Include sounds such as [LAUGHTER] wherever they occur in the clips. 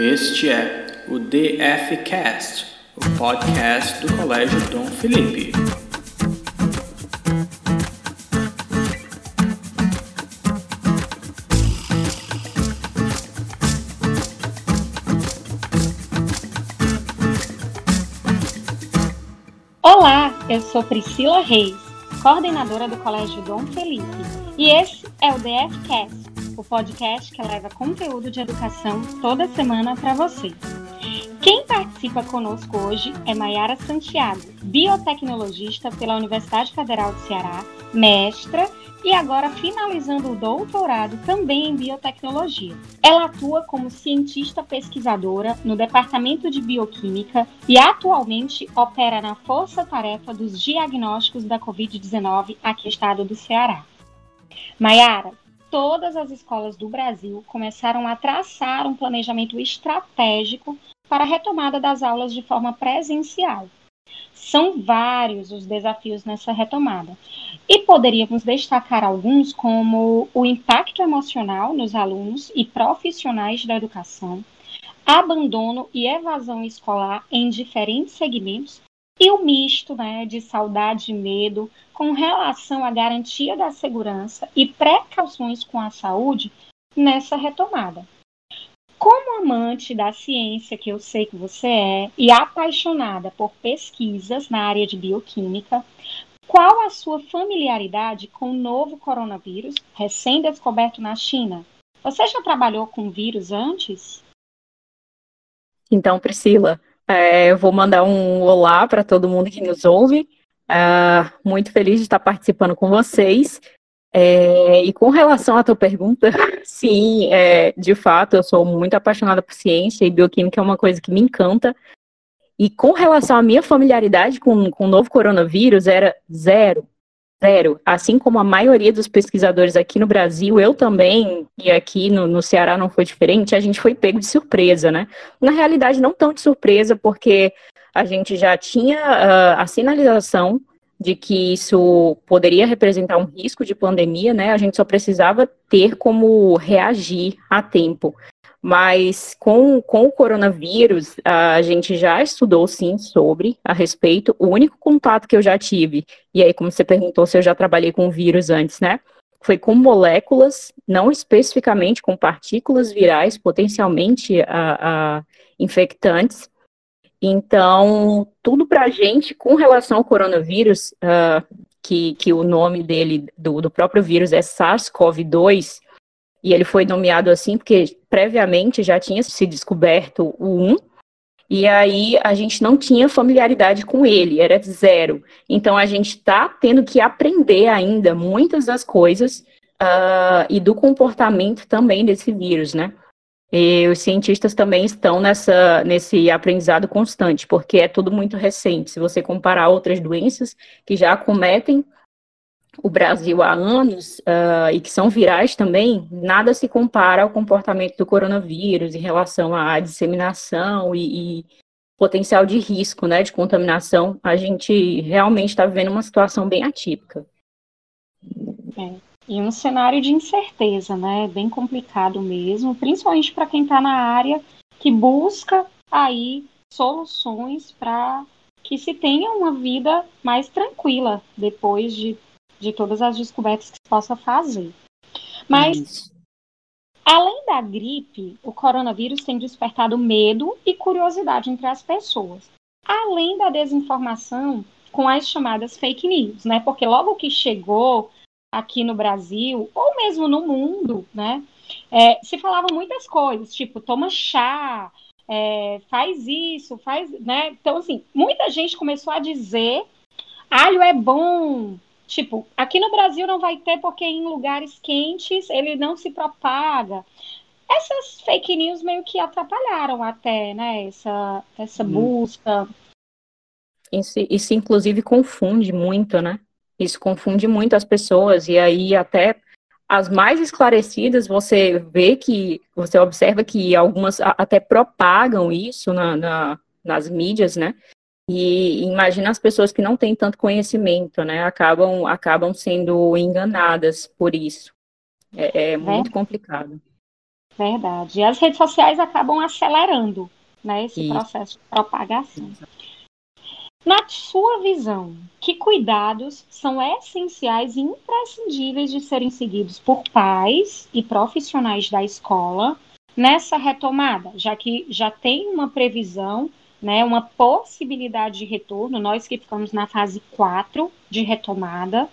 Este é o DFcast, o podcast do Colégio Dom Felipe. Olá, eu sou Priscila Reis, coordenadora do Colégio Dom Felipe, e esse é o DFcast o podcast que leva conteúdo de educação toda semana para você. Quem participa conosco hoje é Maiara Santiago, biotecnologista pela Universidade Federal do Ceará, mestra e agora finalizando o doutorado também em biotecnologia. Ela atua como cientista pesquisadora no Departamento de Bioquímica e atualmente opera na Força Tarefa dos Diagnósticos da Covid-19 aqui no estado do Ceará. Maiara, todas as escolas do Brasil começaram a traçar um planejamento estratégico para a retomada das aulas de forma presencial. São vários os desafios nessa retomada. E poderíamos destacar alguns, como o impacto emocional nos alunos e profissionais da educação, abandono e evasão escolar em diferentes segmentos e o misto né, de saudade e medo com relação à garantia da segurança e precauções com a saúde nessa retomada. Como amante da ciência, que eu sei que você é, e apaixonada por pesquisas na área de bioquímica, qual a sua familiaridade com o novo coronavírus recém-descoberto na China? Você já trabalhou com vírus antes? Então, Priscila, é, vou mandar um olá para todo mundo que nos ouve. Uh, muito feliz de estar participando com vocês. É, e com relação à tua pergunta, [LAUGHS] sim, é, de fato, eu sou muito apaixonada por ciência e bioquímica é uma coisa que me encanta. E com relação à minha familiaridade com, com o novo coronavírus, era zero. Zero. Assim como a maioria dos pesquisadores aqui no Brasil, eu também, e aqui no, no Ceará não foi diferente, a gente foi pego de surpresa, né? Na realidade, não tão de surpresa, porque a gente já tinha uh, a sinalização de que isso poderia representar um risco de pandemia, né? A gente só precisava ter como reagir a tempo. Mas com, com o coronavírus, a gente já estudou sim sobre a respeito. O único contato que eu já tive, e aí, como você perguntou se eu já trabalhei com vírus antes, né? Foi com moléculas, não especificamente com partículas virais, potencialmente a, a infectantes, então, tudo para a gente, com relação ao coronavírus, uh, que, que o nome dele, do, do próprio vírus, é SARS-CoV-2, e ele foi nomeado assim porque previamente já tinha se descoberto o 1, e aí a gente não tinha familiaridade com ele, era zero. Então a gente está tendo que aprender ainda muitas das coisas uh, e do comportamento também desse vírus, né? E os cientistas também estão nessa, nesse aprendizado constante, porque é tudo muito recente. Se você comparar outras doenças que já acometem o Brasil há anos uh, e que são virais também, nada se compara ao comportamento do coronavírus em relação à disseminação e, e potencial de risco né, de contaminação. A gente realmente está vivendo uma situação bem atípica. É. E um cenário de incerteza, né? Bem complicado mesmo, principalmente para quem está na área que busca aí soluções para que se tenha uma vida mais tranquila depois de, de todas as descobertas que se possa fazer. Mas, Isso. além da gripe, o coronavírus tem despertado medo e curiosidade entre as pessoas, além da desinformação com as chamadas fake news, né? Porque logo que chegou aqui no Brasil, ou mesmo no mundo, né? É, se falavam muitas coisas, tipo, toma chá, é, faz isso, faz, né? Então, assim, muita gente começou a dizer, alho é bom. Tipo, aqui no Brasil não vai ter porque em lugares quentes ele não se propaga. Essas fake news meio que atrapalharam até, né? Essa, essa hum. busca. Isso, isso, inclusive, confunde muito, né? Isso confunde muito as pessoas, e aí até as mais esclarecidas, você vê que, você observa que algumas até propagam isso na, na, nas mídias, né? E imagina as pessoas que não têm tanto conhecimento, né? Acabam, acabam sendo enganadas por isso. É, é muito é. complicado. Verdade. E as redes sociais acabam acelerando né, esse Isso. processo de propagação. Na sua visão, que cuidados são essenciais e imprescindíveis de serem seguidos por pais e profissionais da escola nessa retomada, já que já tem uma previsão, né, uma possibilidade de retorno, nós que ficamos na fase 4 de retomada,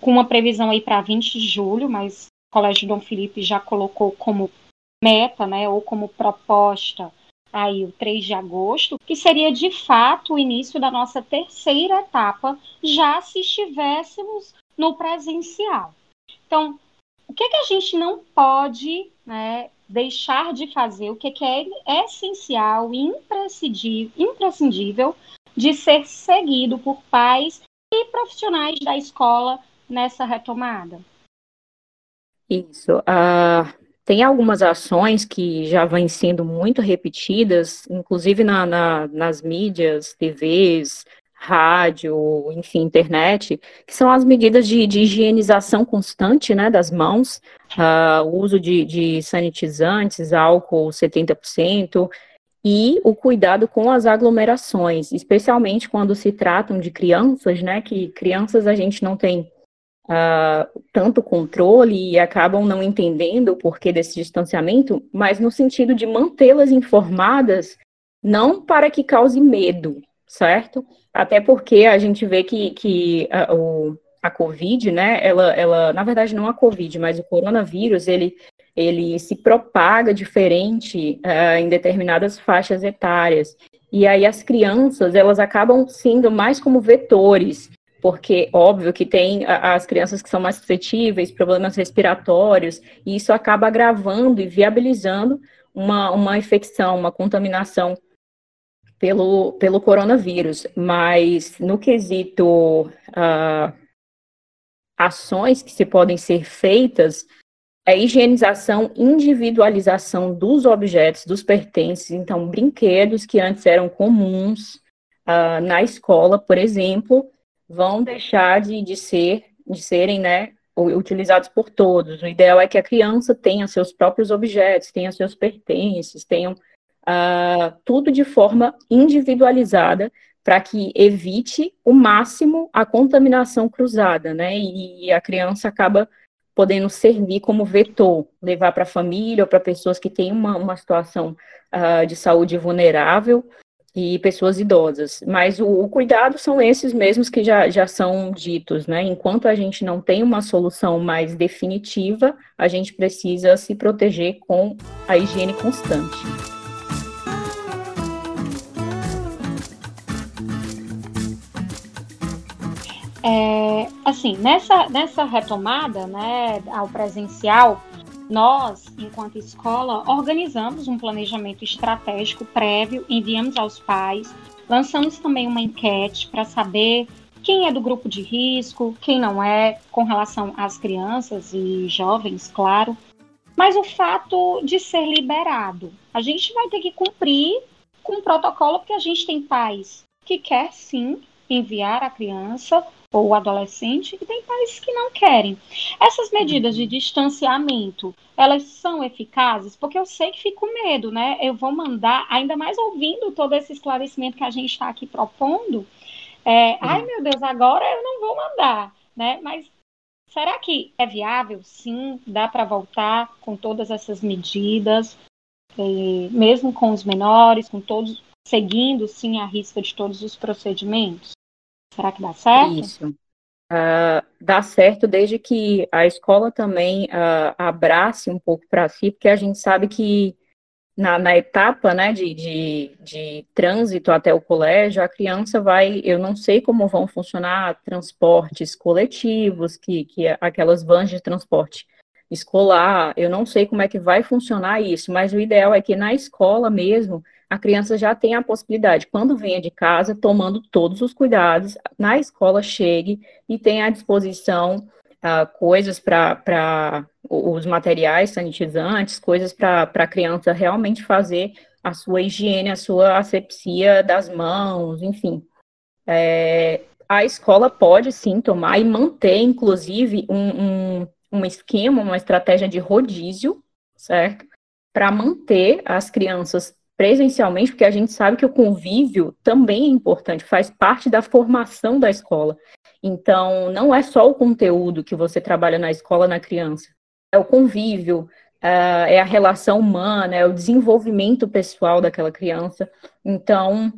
com uma previsão aí para 20 de julho, mas o Colégio Dom Felipe já colocou como meta, né, ou como proposta aí o 3 de agosto, que seria de fato o início da nossa terceira etapa, já se estivéssemos no presencial. Então, o que, que a gente não pode né, deixar de fazer, o que, que é essencial e imprescindível, imprescindível de ser seguido por pais e profissionais da escola nessa retomada? Isso. Uh, tem algumas ações que já vêm sendo muito repetidas, inclusive na, na, nas mídias, TVs, rádio, enfim, internet, que são as medidas de, de higienização constante né, das mãos, uh, o uso de, de sanitizantes, álcool 70%, e o cuidado com as aglomerações, especialmente quando se tratam de crianças, né, que crianças a gente não tem uh, tanto controle e acabam não entendendo o porquê desse distanciamento, mas no sentido de mantê-las informadas, não para que cause medo, certo? Até porque a gente vê que, que a, o, a Covid, né, ela, ela, na verdade não a Covid, mas o coronavírus, ele, ele se propaga diferente uh, em determinadas faixas etárias. E aí as crianças, elas acabam sendo mais como vetores porque óbvio que tem as crianças que são mais suscetíveis, problemas respiratórios, e isso acaba agravando e viabilizando uma, uma infecção, uma contaminação pelo, pelo coronavírus. Mas no quesito uh, ações que se podem ser feitas, é higienização, individualização dos objetos, dos pertences, então brinquedos que antes eram comuns uh, na escola, por exemplo, vão deixar de, de ser, de serem, né, utilizados por todos. O ideal é que a criança tenha seus próprios objetos, tenha seus pertences, tenham uh, tudo de forma individualizada para que evite o máximo a contaminação cruzada, né? E, a criança acaba podendo servir como vetor, levar para a família ou para pessoas que têm uma, uma situação uh, de saúde vulnerável, e pessoas idosas. Mas o, o, cuidado são esses mesmos que já, já são ditos, né? Enquanto a gente não tem uma solução mais definitiva, a gente precisa se proteger com a higiene constante. É, assim, nessa, nessa retomada né, ao presencial, nós, enquanto escola, organizamos um planejamento estratégico prévio, enviamos aos pais, lançamos também uma enquete para saber quem é do grupo de risco, quem não é, com relação às crianças e jovens, claro. Mas o fato de ser liberado, a gente vai ter que cumprir com o protocolo, porque a gente tem pais que quer sim enviar a criança ou o adolescente e tem pais que não querem. Essas medidas de distanciamento, elas são eficazes? Porque eu sei que fico com medo, né? Eu vou mandar, ainda mais ouvindo todo esse esclarecimento que a gente está aqui propondo, é, uhum. ai meu Deus, agora eu não vou mandar, né? Mas será que é viável? Sim, dá para voltar com todas essas medidas, mesmo com os menores, com todos, seguindo sim a risca de todos os procedimentos? Será que dá certo? Isso. Uh, dá certo desde que a escola também uh, abrace um pouco para si, porque a gente sabe que na, na etapa né, de, de, de, trânsito até o colégio, a criança vai, eu não sei como vão funcionar transportes coletivos, que, que é aquelas vans de transporte escolar, eu não sei como é que vai funcionar isso, mas o ideal é que na escola mesmo a criança já tem a possibilidade, quando venha de casa, tomando todos os cuidados, na escola chegue e tenha à disposição uh, coisas para os materiais sanitizantes, coisas para a criança realmente fazer a sua higiene, a sua asepsia das mãos, enfim. É, a escola pode sim tomar e manter, inclusive, um, um, um esquema, uma estratégia de rodízio, certo? para manter as crianças presencialmente, porque a gente sabe que o convívio também é importante, faz parte da formação da escola. Então, não é só o conteúdo que você trabalha na escola na criança, é o convívio, é a relação humana, é o desenvolvimento pessoal daquela criança. Então,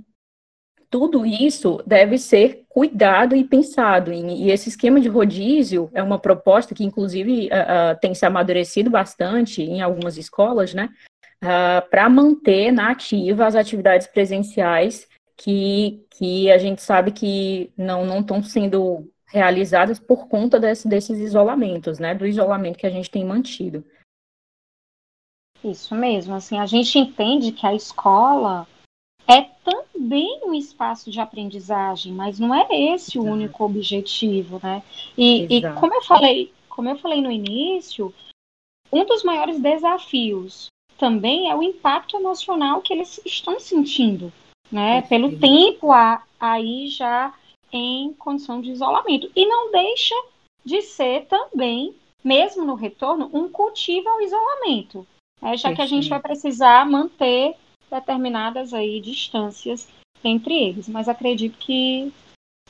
tudo isso deve ser cuidado e pensado. E esse esquema de rodízio é uma proposta que, inclusive, uh, uh, tem se amadurecido bastante em algumas escolas, né? Uh, para manter na ativa as atividades presenciais que, que a gente sabe que não estão sendo realizadas por conta desse, desses isolamentos, né? Do isolamento que a gente tem mantido. Isso mesmo, assim, a gente entende que a escola é também um espaço de aprendizagem, mas não é esse Exato. o único objetivo, né? E, e, como eu falei, como eu falei no início, um dos maiores desafios também é o impacto emocional que eles estão sentindo, né? Pelo tempo a, aí já em condição de isolamento. E não deixa de ser também, mesmo no retorno, um cultivo ao isolamento. Né? Já que a gente vai precisar manter determinadas aí distâncias entre eles. Mas acredito que,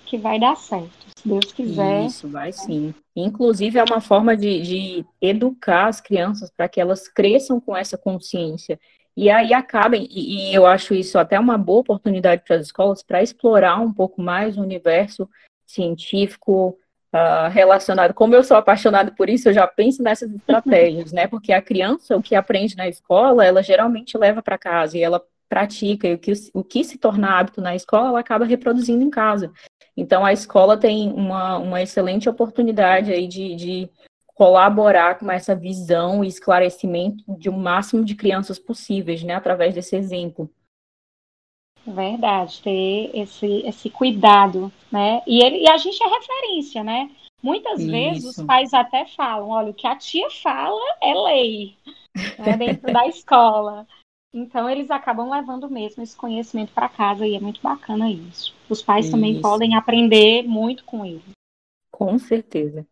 que vai dar certo, se Deus quiser. Isso, vai sim. Inclusive, é uma forma de, de educar as crianças para que elas cresçam com essa consciência. E aí acabem, e, e eu acho isso até uma boa oportunidade para as escolas para explorar um pouco mais o universo científico, Uh, relacionado, como eu sou apaixonado por isso, eu já penso nessas [LAUGHS] estratégias, né? Porque a criança, o que aprende na escola, ela geralmente leva para casa e ela pratica, e o que, o que se torna hábito na escola, ela acaba reproduzindo em casa. Então, a escola tem uma, uma excelente oportunidade aí de, de colaborar com essa visão e esclarecimento de um máximo de crianças possíveis, né? Através desse exemplo. Verdade, ter esse, esse cuidado, né? E, ele, e a gente é referência, né? Muitas Isso. vezes os pais até falam, olha, o que a tia fala é lei né, dentro [LAUGHS] da escola. Então eles acabam levando mesmo esse conhecimento para casa e é muito bacana isso. Os pais isso. também podem aprender muito com ele. Com certeza.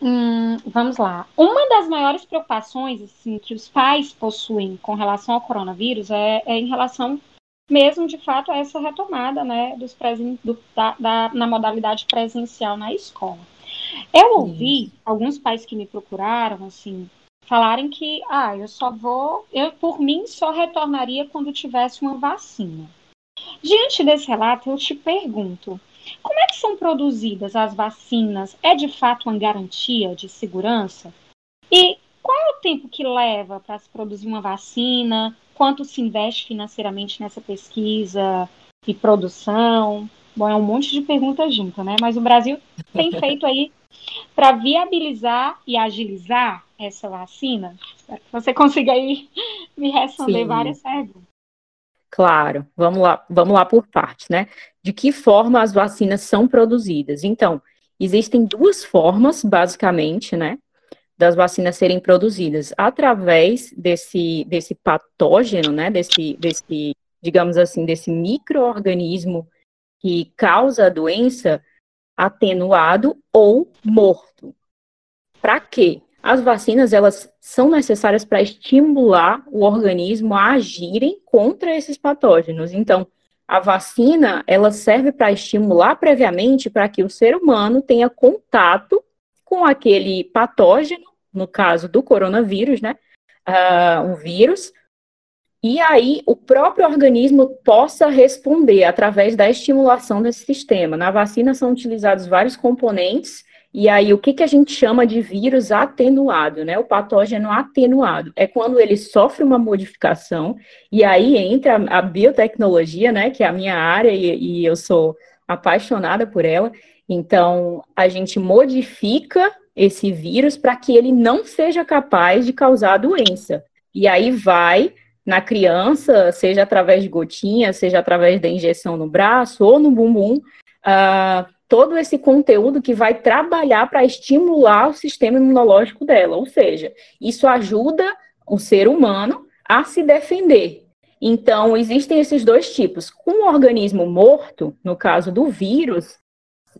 Hum, vamos lá. Uma das maiores preocupações assim, que os pais possuem com relação ao coronavírus é, é em relação mesmo de fato essa retomada né, dos presen do, da, da, na modalidade presencial na escola. Eu ouvi Isso. alguns pais que me procuraram, assim, falarem que, ah, eu só vou, eu por mim só retornaria quando tivesse uma vacina. Diante desse relato, eu te pergunto, como é que são produzidas as vacinas? É de fato uma garantia de segurança? E qual é o tempo que leva para se produzir uma vacina? quanto se investe financeiramente nessa pesquisa e produção? Bom, é um monte de perguntas juntas, né? Mas o Brasil tem [LAUGHS] feito aí para viabilizar e agilizar essa vacina? Espero que você consiga aí me responder Sim. várias perguntas. Claro, vamos lá, vamos lá por partes, né? De que forma as vacinas são produzidas? Então, existem duas formas, basicamente, né? das vacinas serem produzidas através desse, desse patógeno, né, desse, desse, digamos assim, desse microorganismo que causa a doença atenuado ou morto. Para quê? As vacinas elas são necessárias para estimular o organismo a agirem contra esses patógenos. Então, a vacina ela serve para estimular previamente para que o ser humano tenha contato com aquele patógeno no caso do coronavírus, né? Uh, um vírus, e aí o próprio organismo possa responder através da estimulação desse sistema. Na vacina são utilizados vários componentes, e aí o que, que a gente chama de vírus atenuado, né? O patógeno atenuado. É quando ele sofre uma modificação, e aí entra a biotecnologia, né? Que é a minha área, e, e eu sou apaixonada por ela. Então, a gente modifica esse vírus para que ele não seja capaz de causar a doença. E aí vai na criança, seja através de gotinha, seja através da injeção no braço ou no bumbum, uh, todo esse conteúdo que vai trabalhar para estimular o sistema imunológico dela. Ou seja, isso ajuda o ser humano a se defender. Então, existem esses dois tipos. Com o organismo morto, no caso do vírus,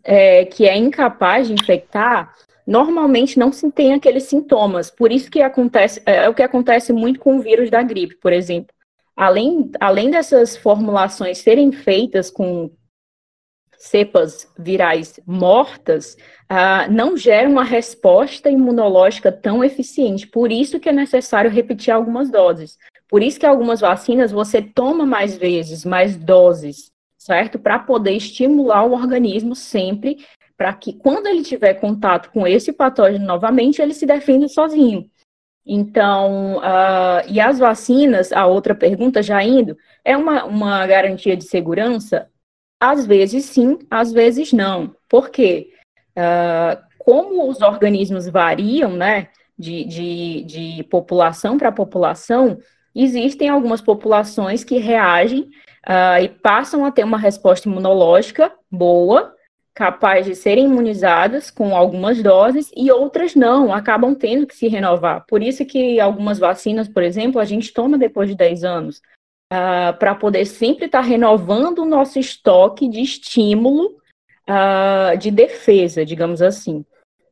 é, que é incapaz de infectar, normalmente não se tem aqueles sintomas. Por isso que acontece, é, é o que acontece muito com o vírus da gripe, por exemplo. Além, além dessas formulações serem feitas com cepas virais mortas, uh, não geram uma resposta imunológica tão eficiente. Por isso que é necessário repetir algumas doses. Por isso que algumas vacinas você toma mais vezes, mais doses, certo? Para poder estimular o organismo sempre, para que quando ele tiver contato com esse patógeno novamente, ele se defenda sozinho. Então, uh, e as vacinas, a outra pergunta já indo, é uma, uma garantia de segurança? Às vezes sim, às vezes não. Por quê? Uh, como os organismos variam, né, de, de, de população para população, existem algumas populações que reagem uh, e passam a ter uma resposta imunológica boa, capaz de serem imunizadas com algumas doses e outras não, acabam tendo que se renovar. Por isso que algumas vacinas, por exemplo, a gente toma depois de 10 anos uh, ah, para poder sempre estar tá renovando o nosso estoque de estímulo uh, de defesa, digamos assim.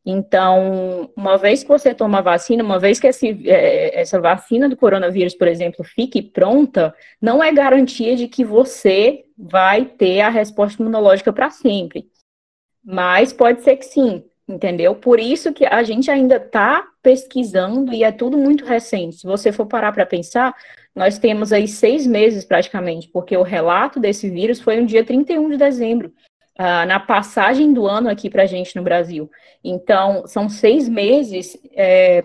Então, uma vez que você toma a vacina, uma vez que esse, é, essa vacina do coronavírus, por exemplo, fique pronta, não é garantia de que você vai ter a resposta imunológica para sempre. Mas pode ser que sim, entendeu? Por isso que a gente ainda está pesquisando e é tudo muito recente. Se você for parar para pensar, nós temos aí seis meses praticamente, porque o relato desse vírus foi no dia 31 de dezembro, uh, na passagem do ano aqui para a gente no Brasil. Então, são seis meses é,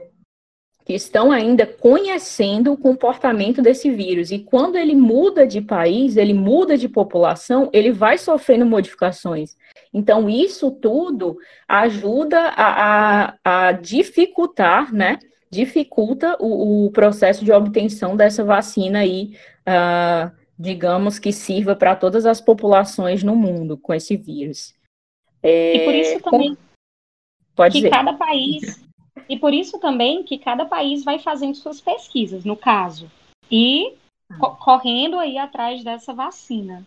que estão ainda conhecendo o comportamento desse vírus. E quando ele muda de país, ele muda de população, ele vai sofrendo modificações. Então, isso tudo ajuda a, a, a dificultar, né? dificulta o, o, processo de obtenção dessa vacina aí, uh, digamos que sirva para todas as populações no mundo com esse vírus. É, e por isso também pode que dizer. cada país e por isso também que cada país vai fazendo suas pesquisas, no caso, e ah. co correndo aí atrás dessa vacina.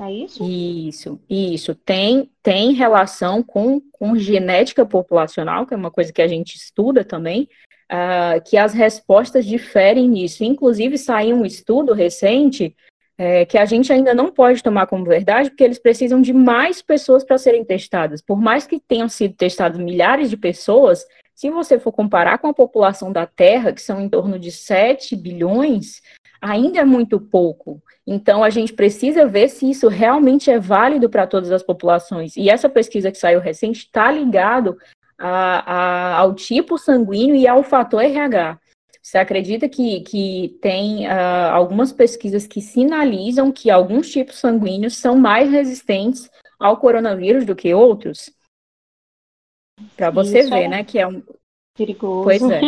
É isso? Isso, isso. Tem, tem relação com, com genética populacional, que é uma coisa que a gente estuda também, uh, que as respostas diferem nisso. Inclusive, saiu um estudo recente é, que a gente ainda não pode tomar como verdade, porque eles precisam de mais pessoas para serem testadas. Por mais que tenham sido testados milhares de pessoas, se você for comparar com a população da Terra, que são em torno de 7 bilhões, ainda é muito pouco. Então, a gente precisa ver se isso realmente é válido para todas as populações. E essa pesquisa que saiu recente está ligado a, a, ao tipo sanguíneo e ao fator RH. Você acredita que, que tem uh, algumas pesquisas que sinalizam que alguns tipos sanguíneos são mais resistentes ao coronavírus do que outros? Para você Isso ver, é né, que é um perigoso. Pois é.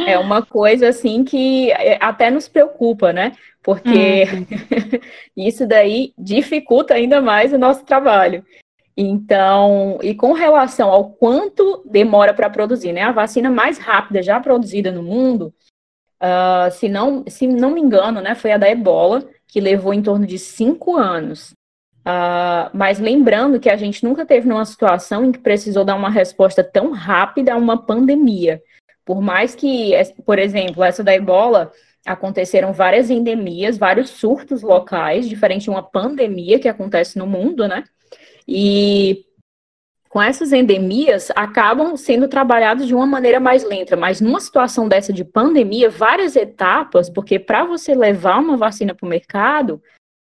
É uma coisa assim que é, até nos preocupa, né? Porque hum. [LAUGHS] isso daí dificulta ainda mais o nosso trabalho. Então, e com relação ao quanto demora para produzir, né? A vacina mais rápida já produzida no mundo, uh, se, não, se não me engano, né, foi a da ebola, que levou em torno de cinco anos. Uh, mas lembrando que a gente nunca teve numa situação em que precisou dar uma resposta tão rápida a uma pandemia. Por mais que, por exemplo, essa da ebola, aconteceram várias endemias, vários surtos locais, diferente de uma pandemia que acontece no mundo, né? E com essas endemias acabam sendo trabalhados de uma maneira mais lenta, mas numa situação dessa de pandemia, várias etapas, porque para você levar uma vacina para o mercado,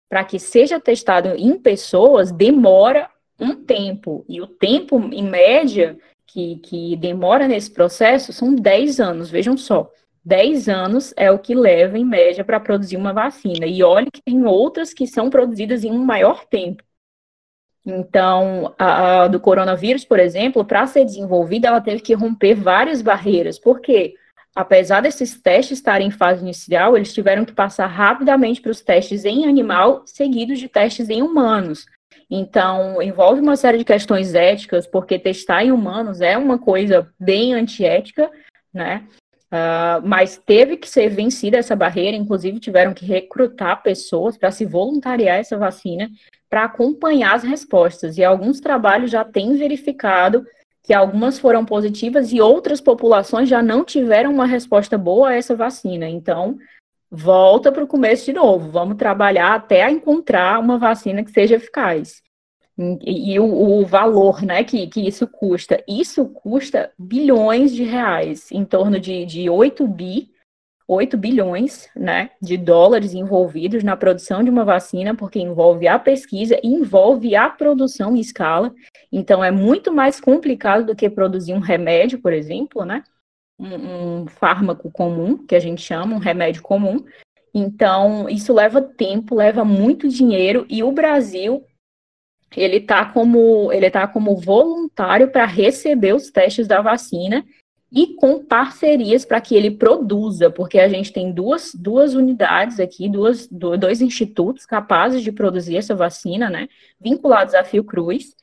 para que seja testado em pessoas, demora um tempo. E o tempo, em média, que, que demora nesse processo são 10 anos, vejam só. 10 anos é o que leva, em média, para produzir uma vacina. E olha que tem outras que são produzidas em um maior tempo. Então, a, a do coronavírus, por exemplo, para ser desenvolvida, ela teve que romper várias barreiras. Por quê? Apesar desses testes estarem em fase inicial, eles tiveram que passar rapidamente para os testes em animal, seguidos de testes em humanos. Então, envolve uma série de questões éticas, porque testar em humanos é uma coisa bem antiética, né? Uh, mas teve que ser vencida essa barreira, inclusive tiveram que recrutar pessoas para se voluntariar essa vacina para acompanhar as respostas. E alguns trabalhos já têm verificado que algumas foram positivas e outras populações já não tiveram uma resposta boa a essa vacina. Então, volta para o começo de novo. Vamos trabalhar até encontrar uma vacina que seja eficaz. E, e o, o, valor né, que, que isso custa. Isso custa bilhões de reais, em torno de, de 8 bi 8 bilhões né, de dólares envolvidos na produção de uma vacina, porque envolve a pesquisa envolve a produção em escala. Então, é muito mais complicado do que produzir um remédio, por exemplo, né? Um, um fármaco comum, que a gente chama, um remédio comum. Então, isso leva tempo, leva muito dinheiro, e o Brasil ele está como ele tá como voluntário para receber os testes da vacina e com parcerias para que ele produza, porque a gente tem duas, duas unidades aqui, duas, dois institutos capazes de produzir essa vacina, né, vinculados à Fiocruz,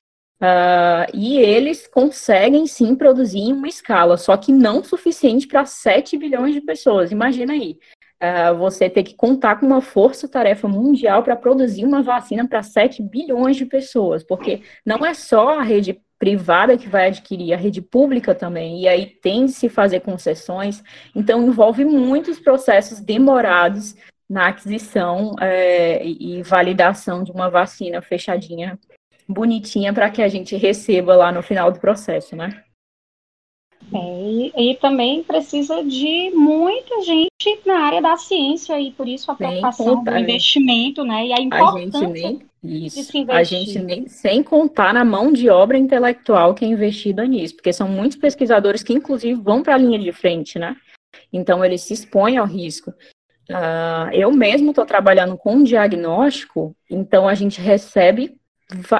uh, e eles conseguem sim produzir em uma escala, só que não suficiente para 7 bilhões de pessoas, imagina aí, uh, você ter que contar com uma força-tarefa mundial para produzir uma vacina para 7 bilhões de pessoas, porque não é só a rede privada que vai adquirir, a rede pública também, e aí tem de se fazer concessões, então envolve muitos processos demorados na aquisição é, e validação de uma vacina fechadinha, bonitinha, para que a gente receba lá no final do processo, né? É, e, e, também precisa de muita gente na área da ciência e por isso a preocupação do investimento, né? E a importância a gente nem, isso, a gente nem sem contar na mão de obra intelectual que é investida nisso, porque são muitos pesquisadores que inclusive vão para a linha de frente, né? Então eles se expõem ao risco. Uh, eu mesmo estou trabalhando com um diagnóstico, então a gente recebe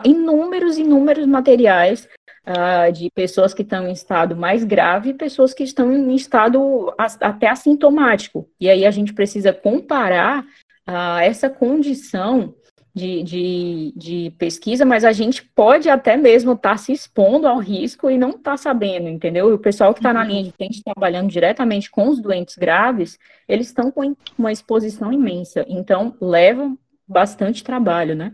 inúmeros, inúmeros materiais uh, de pessoas que estão em estado mais grave e pessoas que estão em estado até assintomático. E aí a gente precisa comparar uh, essa condição de, de, de, pesquisa, mas a gente pode até mesmo estar tá se expondo ao risco e não estar tá sabendo, entendeu? E o pessoal que está na uhum. linha de frente trabalhando diretamente com os doentes graves, eles estão com uma exposição imensa, então levam bastante trabalho, né?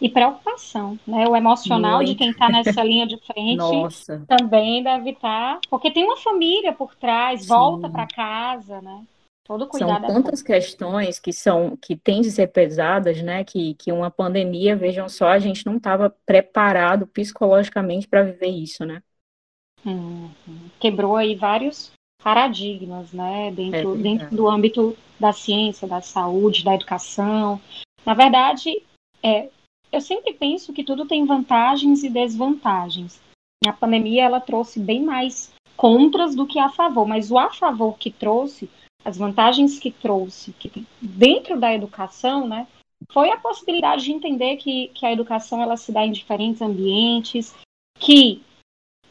E preocupação, né? O emocional Muito. de quem está nessa linha de frente Nossa. também deve estar, tá, porque tem uma família por trás, Sim. volta para casa, né? Todo cuidado. São é tantas questões que são que têm de ser pesadas, né? Que, que uma pandemia, vejam só, a gente não estava preparado psicologicamente para viver isso, né? Uhum. Quebrou aí vários paradigmas, né? Dentro, é dentro do âmbito da ciência, da saúde, da educação. Na verdade, é, eu sempre penso que tudo tem vantagens e desvantagens. A pandemia ela trouxe bem mais contras do que a favor, mas o a favor que trouxe, as vantagens que trouxe que dentro da educação, né, foi a possibilidade de entender que, que a educação ela se dá em diferentes ambientes, que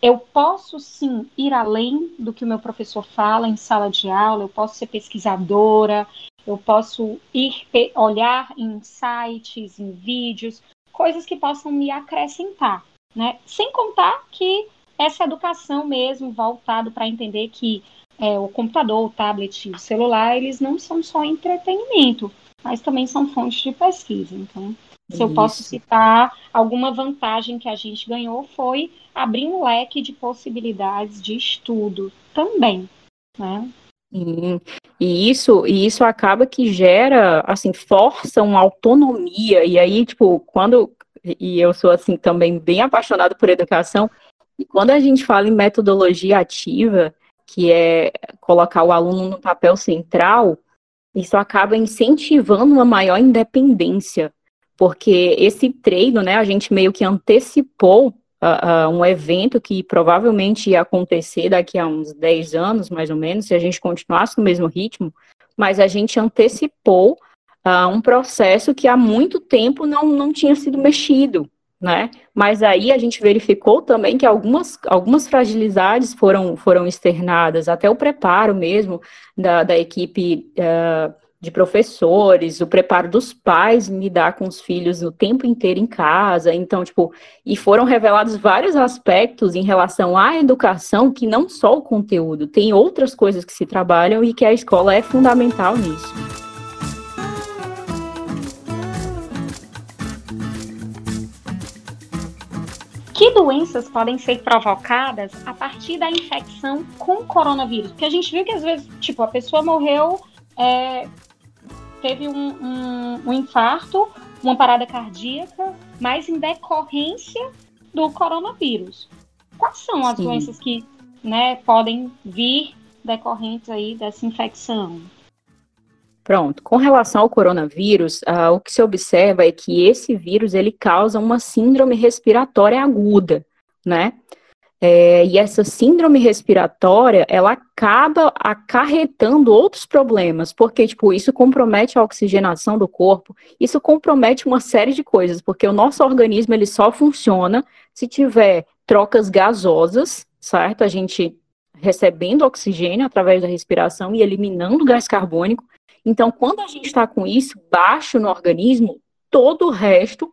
eu posso sim ir além do que o meu professor fala em sala de aula, eu posso ser pesquisadora, eu posso ir olhar em sites, em vídeos, coisas que possam me acrescentar, né? Sem contar que essa educação mesmo voltado para entender que é, o computador, o tablet, o celular, eles não são só entretenimento, mas também são fontes de pesquisa. Então, se eu posso citar alguma vantagem que a gente ganhou foi abrir um leque de possibilidades de estudo também, né? Sim. E isso, e isso acaba que gera, assim, força uma autonomia. E aí, tipo, quando. E eu sou, assim, também bem apaixonada por educação. E quando a gente fala em metodologia ativa, que é colocar o aluno no papel central, isso acaba incentivando uma maior independência. Porque esse treino, né, a gente meio que antecipou uh, um evento que provavelmente ia acontecer daqui a uns 10 anos, mais ou menos, se a gente continuasse no mesmo ritmo, mas a gente antecipou uh, um processo que há muito tempo não, não tinha sido mexido, né? Mas aí a gente verificou também que algumas, algumas fragilidades foram, foram externadas, até o preparo mesmo da, da equipe uh, de professores, o preparo dos pais lidar com os filhos o tempo inteiro em casa. Então, tipo, e foram revelados vários aspectos em relação à educação que não só o conteúdo, tem outras coisas que se trabalham e que a escola é fundamental nisso. Que doenças podem ser provocadas a partir da infecção com coronavírus? Porque a gente viu que às vezes, tipo, a pessoa morreu, é, teve um, um, um infarto, uma parada cardíaca, mas em decorrência do coronavírus. Quais são as Sim. doenças que né, podem vir decorrentes aí dessa infecção? Pronto. Com relação ao coronavírus, uh, o que se observa é que esse vírus ele causa uma síndrome respiratória aguda, né? É, e essa síndrome respiratória, ela acaba acarretando outros problemas, porque, tipo, isso compromete a oxigenação do corpo, isso compromete uma série de coisas, porque o nosso organismo, ele só funciona se tiver trocas gasosas, certo? A gente recebendo oxigênio através da respiração e eliminando gás carbônico, então, quando a gente está com isso baixo no organismo, todo o resto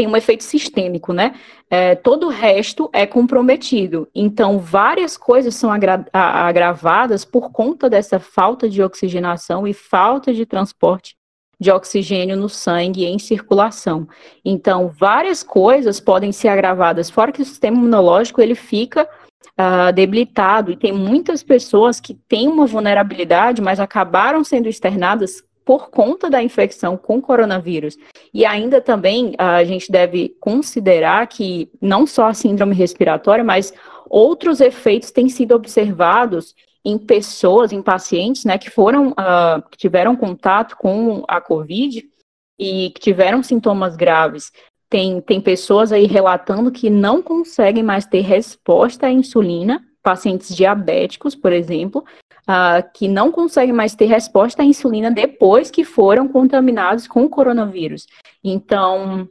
tem um efeito sistêmico, né? É, todo o resto é comprometido. Então, várias coisas são agra agravadas por conta dessa falta de oxigenação e falta de transporte de oxigênio no sangue em circulação. Então, várias coisas podem ser agravadas, fora que o sistema imunológico ele fica uh, debilitado, e tem muitas pessoas que têm uma vulnerabilidade, mas acabaram sendo externadas por conta da infecção com coronavírus. E ainda também a gente deve considerar que não só a síndrome respiratória, mas outros efeitos têm sido observados em pessoas, em pacientes, né, que foram, uh, que tiveram contato com a COVID e que tiveram sintomas graves. Tem, tem pessoas aí relatando que não conseguem mais ter resposta à insulina, pacientes diabéticos, por exemplo, uh, que não conseguem mais ter resposta à insulina depois que foram contaminados com o coronavírus. Então,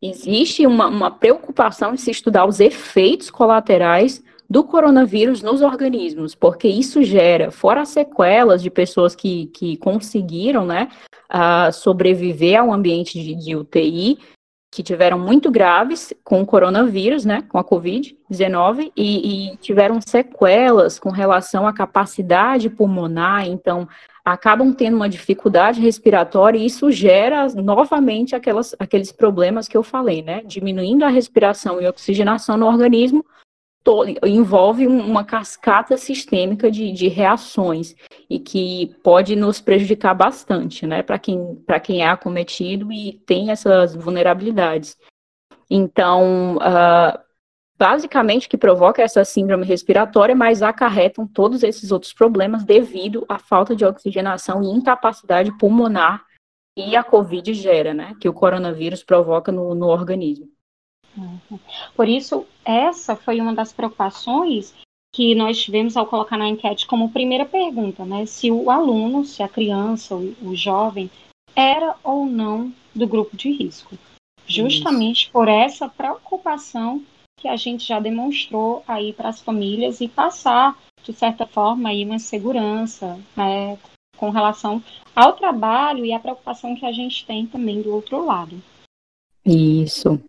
existe uma, uma preocupação em se estudar os efeitos colaterais do coronavírus nos organismos, porque isso gera, fora as sequelas de pessoas que, que conseguiram né, uh, sobreviver ao ambiente de, de UTI, que tiveram muito graves com o coronavírus, né, com a Covid-19, e, e, tiveram sequelas com relação à capacidade pulmonar, então acabam tendo uma dificuldade respiratória e isso gera novamente aquelas, aqueles problemas que eu falei, né, diminuindo a respiração e oxigenação no organismo, envolve uma cascata sistêmica de, de, reações e que pode nos prejudicar bastante, né, para quem, quem é acometido e tem essas vulnerabilidades. Então, uh, basicamente, que provoca essa síndrome respiratória, mas acarretam todos esses outros problemas devido à falta de oxigenação e incapacidade pulmonar que a Covid gera, né, que o coronavírus provoca no, no organismo. Uhum. Por isso, essa foi uma das preocupações que nós tivemos ao colocar na enquete como primeira pergunta, né? Se o aluno, se a criança, o, o jovem, era ou não do grupo de risco. Justamente Isso. por essa preocupação que a gente já demonstrou aí para as famílias e passar, de certa forma, aí uma segurança né, com relação ao trabalho e a preocupação que a gente tem também do outro lado. Isso.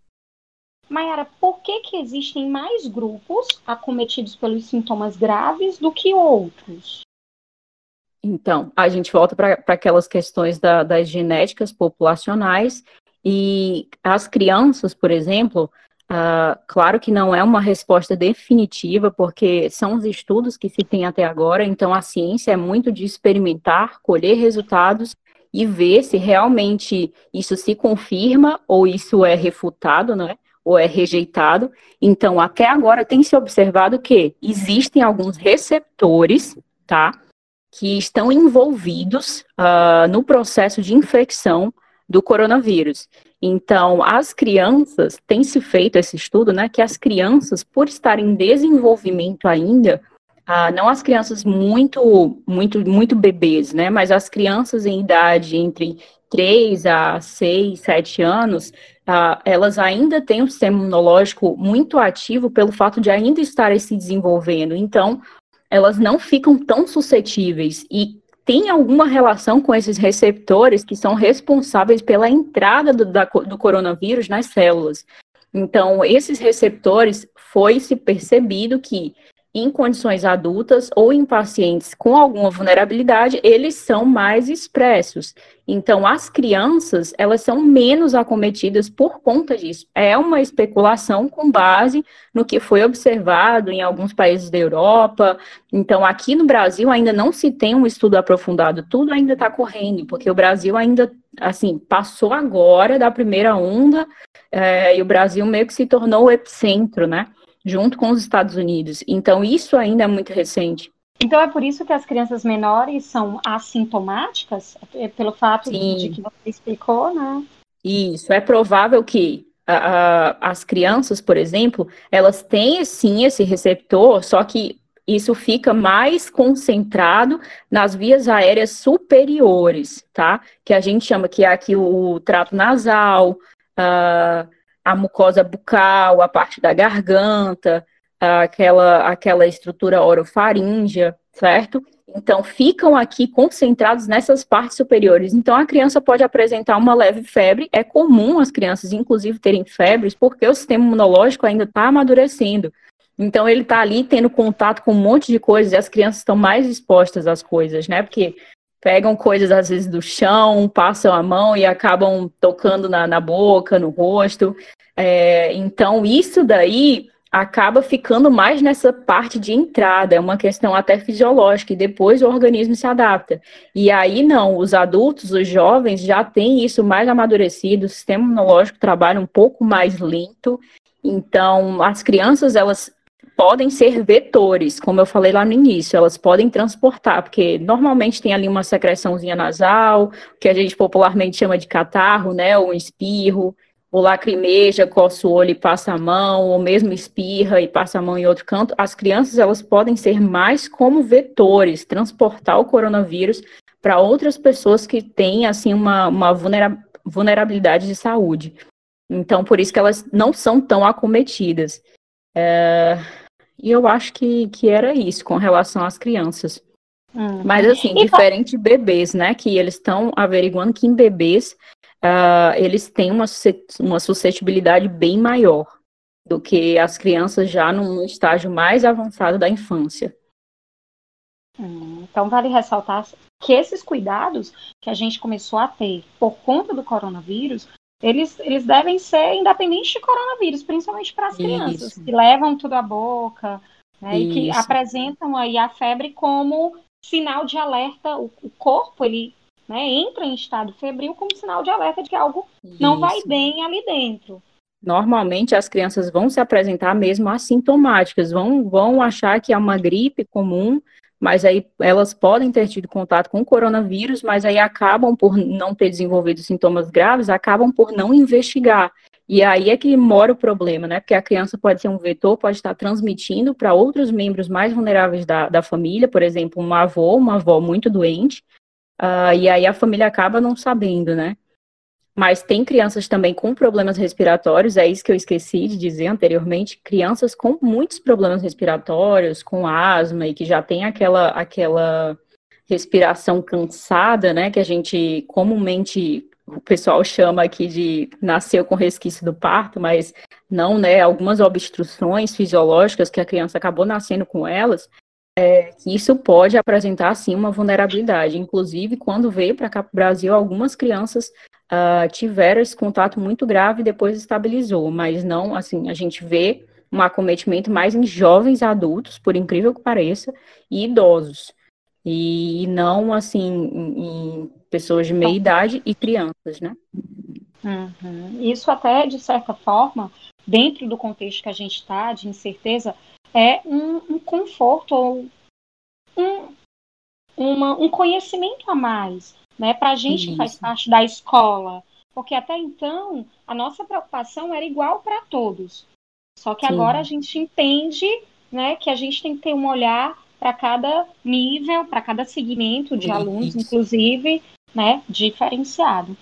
Mayara, por que, que existem mais grupos acometidos pelos sintomas graves do que outros? Então, a gente volta para aquelas questões da, das genéticas populacionais e as crianças, por exemplo, uh, claro que não é uma resposta definitiva, porque são os estudos que se tem até agora, então a ciência é muito de experimentar, colher resultados e ver se realmente isso se confirma ou isso é refutado, não é? Ou é rejeitado. Então, até agora tem se observado que existem alguns receptores, tá? Que estão envolvidos uh, no processo de infecção do coronavírus. Então, as crianças, tem se feito esse estudo, né? Que as crianças, por estarem em desenvolvimento ainda, uh, não as crianças muito, muito, muito bebês, né? Mas as crianças em idade entre 3 a 6, 7 anos, elas ainda têm um sistema imunológico muito ativo pelo fato de ainda estarem se desenvolvendo. Então, elas não ficam tão suscetíveis e tem alguma relação com esses receptores que são responsáveis pela entrada do, da, do coronavírus nas células. Então, esses receptores foi se percebido que em condições adultas ou em pacientes com alguma vulnerabilidade, eles são mais expressos. Então, as crianças, elas são menos acometidas por conta disso. É uma especulação com base no que foi observado em alguns países da Europa. Então, aqui no Brasil ainda não se tem um estudo aprofundado, tudo ainda está correndo, porque o Brasil ainda, assim, passou agora da primeira onda, é, e o Brasil meio que se tornou o epicentro, né? Junto com os Estados Unidos. Então, isso ainda é muito recente. Então, é por isso que as crianças menores são assintomáticas? É pelo fato Sim. de que você explicou, né? Isso. É provável que as crianças, por exemplo, elas têm sim esse receptor, só que isso fica mais concentrado nas vias aéreas superiores, tá? Que a gente chama que é aqui o trato nasal, uh, a mucosa bucal, a parte da garganta, aquela, aquela estrutura orofaríngea, certo? Então, ficam aqui concentrados nessas partes superiores. Então, a criança pode apresentar uma leve febre. É comum as crianças, inclusive, terem febres, porque o sistema imunológico ainda está amadurecendo. Então, ele está ali tendo contato com um monte de coisas e as crianças estão mais expostas às coisas, né? Porque pegam coisas, às vezes, do chão, passam a mão e acabam tocando na, na boca, no rosto. É, então, isso daí acaba ficando mais nessa parte de entrada, é uma questão até fisiológica, e depois o organismo se adapta. E aí não, os adultos, os jovens já têm isso mais amadurecido, o sistema imunológico trabalha um pouco mais lento, então as crianças, elas podem ser vetores, como eu falei lá no início, elas podem transportar, porque normalmente tem ali uma secreçãozinha nasal, que a gente popularmente chama de catarro, né, ou um espirro, ou lacrimeja, coça o olho e passa a mão, ou mesmo espirra e passa a mão em outro canto, as crianças elas podem ser mais como vetores, transportar o coronavírus para outras pessoas que têm assim uma, uma vulnerabilidade de saúde. Então, por isso que elas não são tão acometidas. É... E eu acho que, que era isso com relação às crianças. Uhum. Mas assim, e diferente de bebês, né? Que eles estão averiguando que em bebês uh, eles têm uma, uma suscetibilidade bem maior do que as crianças já num estágio mais avançado da infância. Hum, então, vale ressaltar que esses cuidados que a gente começou a ter por conta do coronavírus, eles, eles devem ser independentes de coronavírus, principalmente para as crianças, que levam tudo à boca né, e que apresentam aí a febre como sinal de alerta. O, o corpo, ele né, entra em estado febril como sinal de alerta de que algo Isso. não vai bem ali dentro. Normalmente as crianças vão se apresentar mesmo assintomáticas, vão, vão achar que é uma gripe comum, mas aí elas podem ter tido contato com o coronavírus, mas aí acabam por não ter desenvolvido sintomas graves, acabam por não investigar. E aí é que mora o problema, né? Porque a criança pode ser um vetor, pode estar transmitindo para outros membros mais vulneráveis da, da família, por exemplo, uma avó, uma avó muito doente, Uh, e aí a família acaba não sabendo, né? Mas tem crianças também com problemas respiratórios, é isso que eu esqueci de dizer anteriormente, crianças com muitos problemas respiratórios, com asma e que já tem aquela aquela respiração cansada, né, que a gente comumente o pessoal chama aqui de nasceu com resquício do parto, mas não, né, algumas obstruções fisiológicas que a criança acabou nascendo com elas, é, que isso pode apresentar, sim, uma vulnerabilidade. Inclusive, quando veio para cá para o Brasil, algumas crianças uh, tiveram esse contato muito grave e depois estabilizou, mas não, assim, a gente vê um acometimento mais em jovens adultos, por incrível que pareça, e idosos. E não, assim, em, pessoas de meia idade e crianças, né? Uhum. Isso até, de certa forma, dentro do contexto que a gente está, de incerteza, é um, um conforto ou um, uma, um conhecimento a mais, né? Para a gente que faz parte da escola, porque até então a nossa preocupação era igual para todos. Só que Sim. agora a gente entende, né, que a gente tem que ter um olhar para cada nível, para cada segmento de Isso. alunos, inclusive, né, diferenciado.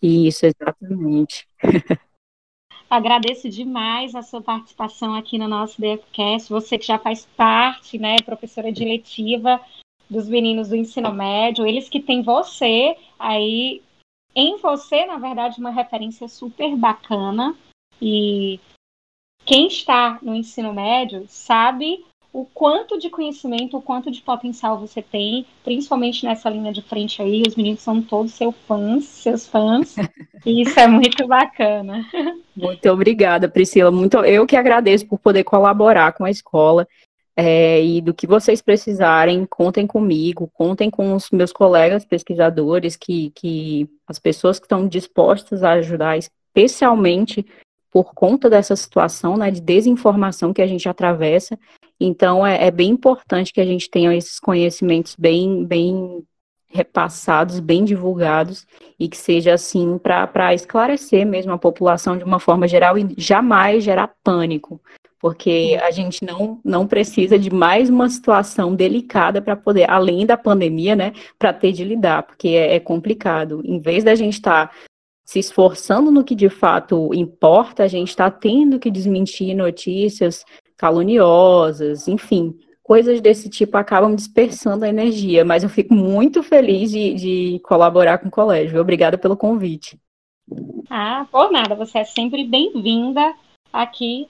Isso, exatamente. [LAUGHS] Agradeço demais a sua participação aqui no nosso DFCast. Você que já faz parte, né, professora diretiva dos meninos do ensino médio, eles que têm você aí, em você, na verdade, uma referência super bacana. E quem está no ensino médio sabe o quanto de conhecimento, o quanto de potencial você tem, principalmente nessa linha de frente aí. Os meninos são todos seus fãs, seus fãs, [LAUGHS] e isso é muito bacana. Muito obrigada, Priscila. Muito, eu que agradeço por poder colaborar com a escola. É, e do que vocês precisarem, contem comigo, contem com os meus colegas pesquisadores, que, que as pessoas que estão dispostas a ajudar, especialmente por conta dessa situação né, de desinformação que a gente atravessa. Então, é, é bem importante que a gente tenha esses conhecimentos bem, bem repassados, bem divulgados, e que seja assim para esclarecer mesmo a população de uma forma geral e jamais gerar pânico porque a gente não, não precisa de mais uma situação delicada para poder, além da pandemia, né, para ter de lidar, porque é, é, complicado. Em vez da gente estar tá se esforçando no que de fato importa, a gente está tendo que desmentir notícias caluniosas, enfim, coisas desse tipo acabam dispersando a energia, mas eu fico muito feliz de, de colaborar com o colégio. Obrigada pelo convite. Ah, por nada, você é sempre bem-vinda aqui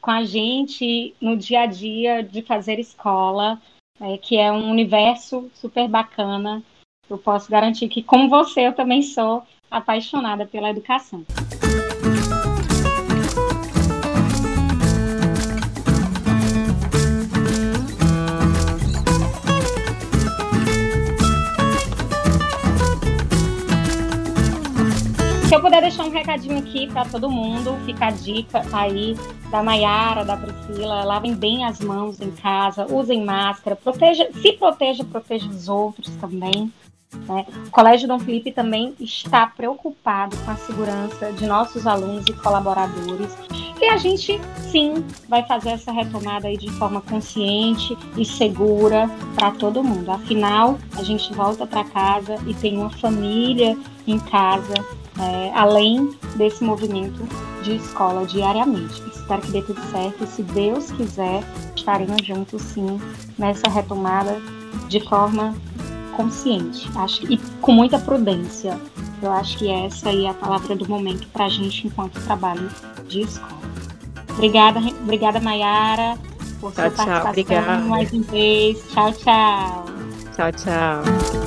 com a gente no dia a dia de fazer escola, é, que é um universo super bacana. Eu posso garantir que, como você, eu também sou apaixonada pela educação. Se eu puder deixar um recadinho aqui para todo mundo, fica a dica aí da Maiara, da Priscila, lavem bem as mãos em casa, usem máscara, proteja, se proteja, proteja os outros também. Né? O Colégio Dom Felipe também está preocupado com a segurança de nossos alunos e colaboradores. E a gente, sim, vai fazer essa retomada aí de forma consciente e segura para todo mundo. Afinal, a gente volta para casa e tem uma família em casa é, além desse movimento de escola diariamente. Espero que dê tudo certo e, se Deus quiser, estaremos juntos sim nessa retomada de forma consciente acho, e com muita prudência. Eu acho que essa aí é a palavra do momento para a gente enquanto trabalho de escola. Obrigada, obrigada Mayara, por tchau, sua participação tchau, mais uma vez. Tchau, tchau. Tchau, tchau.